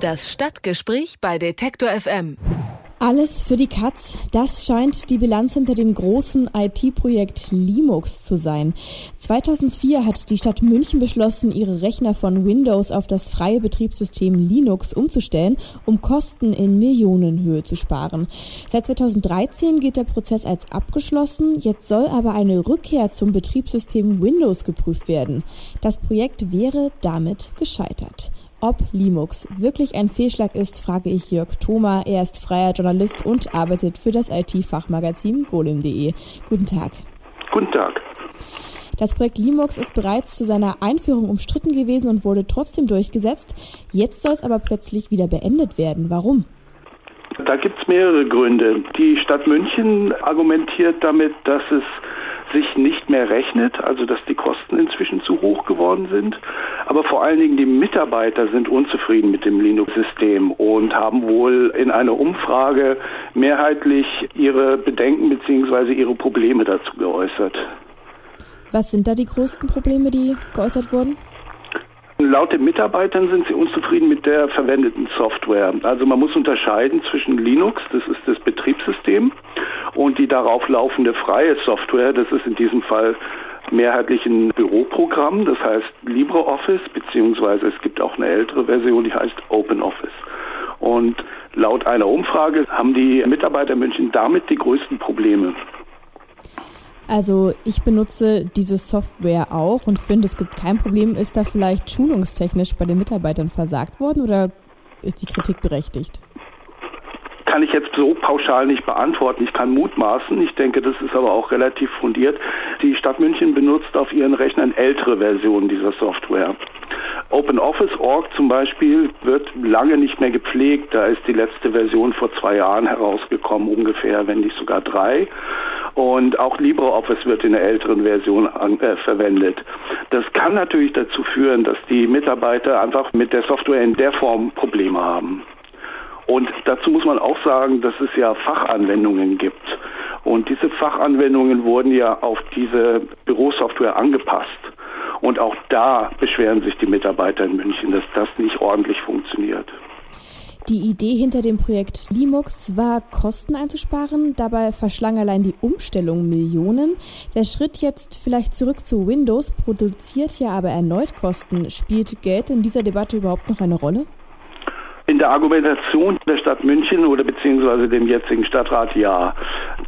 Das Stadtgespräch bei Detektor FM. Alles für die Katz, das scheint die Bilanz hinter dem großen IT-Projekt Linux zu sein. 2004 hat die Stadt München beschlossen, ihre Rechner von Windows auf das freie Betriebssystem Linux umzustellen, um Kosten in Millionenhöhe zu sparen. Seit 2013 geht der Prozess als abgeschlossen, jetzt soll aber eine Rückkehr zum Betriebssystem Windows geprüft werden. Das Projekt wäre damit gescheitert. Ob Linux wirklich ein Fehlschlag ist, frage ich Jörg Thoma. Er ist freier Journalist und arbeitet für das IT-Fachmagazin golem.de. Guten Tag. Guten Tag. Das Projekt Linux ist bereits zu seiner Einführung umstritten gewesen und wurde trotzdem durchgesetzt. Jetzt soll es aber plötzlich wieder beendet werden. Warum? Da gibt es mehrere Gründe. Die Stadt München argumentiert damit, dass es sich nicht mehr rechnet, also dass die Kosten inzwischen zu hoch geworden sind. Aber vor allen Dingen die Mitarbeiter sind unzufrieden mit dem Linux-System und haben wohl in einer Umfrage mehrheitlich ihre Bedenken bzw. ihre Probleme dazu geäußert. Was sind da die größten Probleme, die geäußert wurden? Laut den Mitarbeitern sind sie unzufrieden mit der verwendeten Software. Also man muss unterscheiden zwischen Linux, das ist das Betriebssystem, und die darauf laufende freie Software, das ist in diesem Fall mehrheitlich ein Büroprogramm, das heißt LibreOffice, beziehungsweise es gibt auch eine ältere Version, die heißt OpenOffice. Und laut einer Umfrage haben die Mitarbeiter in München damit die größten Probleme. Also ich benutze diese Software auch und finde, es gibt kein Problem. Ist da vielleicht schulungstechnisch bei den Mitarbeitern versagt worden oder ist die Kritik berechtigt? Kann ich jetzt so pauschal nicht beantworten. Ich kann mutmaßen. Ich denke, das ist aber auch relativ fundiert. Die Stadt München benutzt auf ihren Rechnern ältere Versionen dieser Software. OpenOffice.org zum Beispiel wird lange nicht mehr gepflegt. Da ist die letzte Version vor zwei Jahren herausgekommen, ungefähr, wenn nicht sogar drei. Und auch LibreOffice wird in der älteren Version an, äh, verwendet. Das kann natürlich dazu führen, dass die Mitarbeiter einfach mit der Software in der Form Probleme haben. Und dazu muss man auch sagen, dass es ja Fachanwendungen gibt. Und diese Fachanwendungen wurden ja auf diese Bürosoftware angepasst. Und auch da beschweren sich die Mitarbeiter in München, dass das nicht ordentlich funktioniert. Die Idee hinter dem Projekt Linux war, Kosten einzusparen. Dabei verschlang allein die Umstellung Millionen. Der Schritt jetzt vielleicht zurück zu Windows produziert ja aber erneut Kosten. Spielt Geld in dieser Debatte überhaupt noch eine Rolle? In der Argumentation der Stadt München oder beziehungsweise dem jetzigen Stadtrat ja.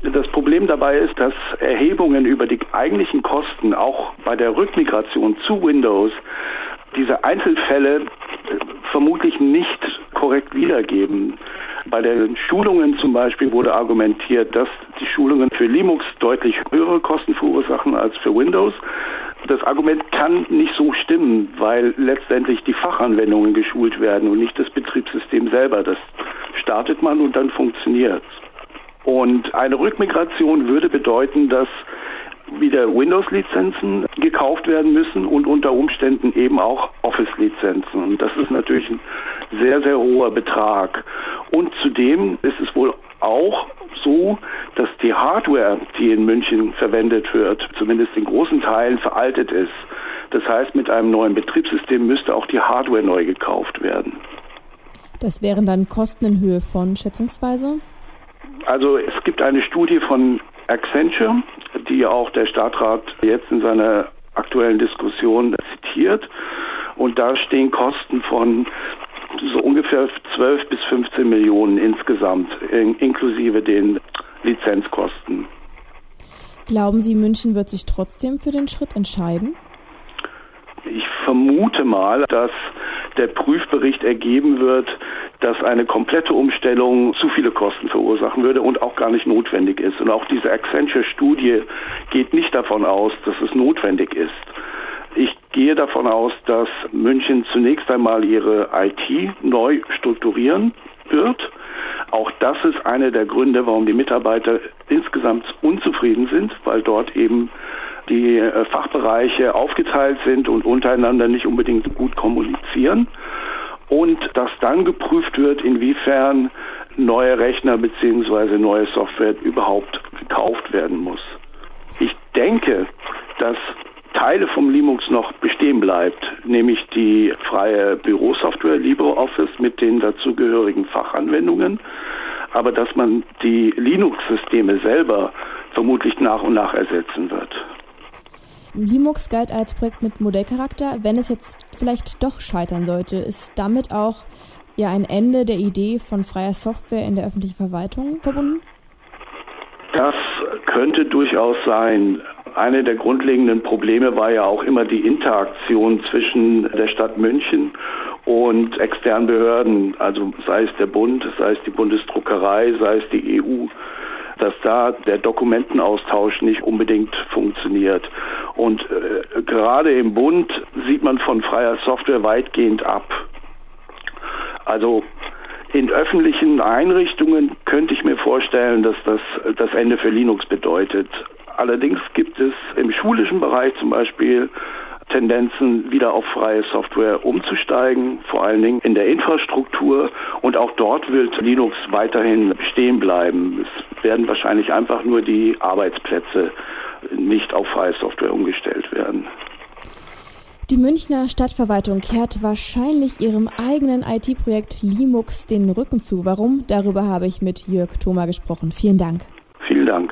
Das Problem dabei ist, dass Erhebungen über die eigentlichen Kosten auch bei der Rückmigration zu Windows diese Einzelfälle äh, vermutlich nicht korrekt wiedergeben. Bei den Schulungen zum Beispiel wurde argumentiert, dass die Schulungen für Linux deutlich höhere Kosten verursachen als für Windows. Das Argument kann nicht so stimmen, weil letztendlich die Fachanwendungen geschult werden und nicht das Betriebssystem selber. Das startet man und dann funktioniert. Und eine Rückmigration würde bedeuten, dass wieder Windows-Lizenzen gekauft werden müssen und unter Umständen eben auch Office-Lizenzen. Und das ist natürlich ein sehr, sehr hoher Betrag. Und zudem ist es wohl auch so, dass die Hardware, die in München verwendet wird, zumindest in großen Teilen veraltet ist. Das heißt, mit einem neuen Betriebssystem müsste auch die Hardware neu gekauft werden. Das wären dann Kosten in Höhe von schätzungsweise? Also es gibt eine Studie von Accenture, die auch der Stadtrat jetzt in seiner aktuellen Diskussion zitiert. Und da stehen Kosten von so ungefähr 12 bis 15 Millionen insgesamt, inklusive den Lizenzkosten. Glauben Sie, München wird sich trotzdem für den Schritt entscheiden? Ich vermute mal, dass der Prüfbericht ergeben wird, dass eine komplette Umstellung zu viele Kosten verursachen würde und auch gar nicht notwendig ist. Und auch diese Accenture-Studie geht nicht davon aus, dass es notwendig ist. Ich gehe davon aus, dass München zunächst einmal ihre IT neu strukturieren wird. Auch das ist einer der Gründe, warum die Mitarbeiter insgesamt unzufrieden sind, weil dort eben die äh, Fachbereiche aufgeteilt sind und untereinander nicht unbedingt gut kommunizieren. Und dass dann geprüft wird, inwiefern neue Rechner bzw. neue Software überhaupt gekauft werden muss. Ich denke, dass Teile vom Linux noch bestehen bleibt, nämlich die freie Bürosoftware LibreOffice mit den dazugehörigen Fachanwendungen, aber dass man die Linux-Systeme selber vermutlich nach und nach ersetzen wird. Linux galt als Projekt mit Modellcharakter. Wenn es jetzt vielleicht doch scheitern sollte, ist damit auch ja ein Ende der Idee von freier Software in der öffentlichen Verwaltung verbunden? Das könnte durchaus sein. Eine der grundlegenden Probleme war ja auch immer die Interaktion zwischen der Stadt München und externen Behörden, also sei es der Bund, sei es die Bundesdruckerei, sei es die EU, dass da der Dokumentenaustausch nicht unbedingt funktioniert. Und äh, gerade im Bund sieht man von freier Software weitgehend ab. Also in öffentlichen Einrichtungen könnte ich mir vorstellen, dass das das Ende für Linux bedeutet. Allerdings gibt es im schulischen Bereich zum Beispiel Tendenzen, wieder auf freie Software umzusteigen, vor allen Dingen in der Infrastruktur. Und auch dort wird Linux weiterhin stehen bleiben. Es werden wahrscheinlich einfach nur die Arbeitsplätze nicht auf freie Software umgestellt werden. Die Münchner Stadtverwaltung kehrt wahrscheinlich ihrem eigenen IT-Projekt Limux den Rücken zu. Warum? Darüber habe ich mit Jörg Thoma gesprochen. Vielen Dank. Vielen Dank.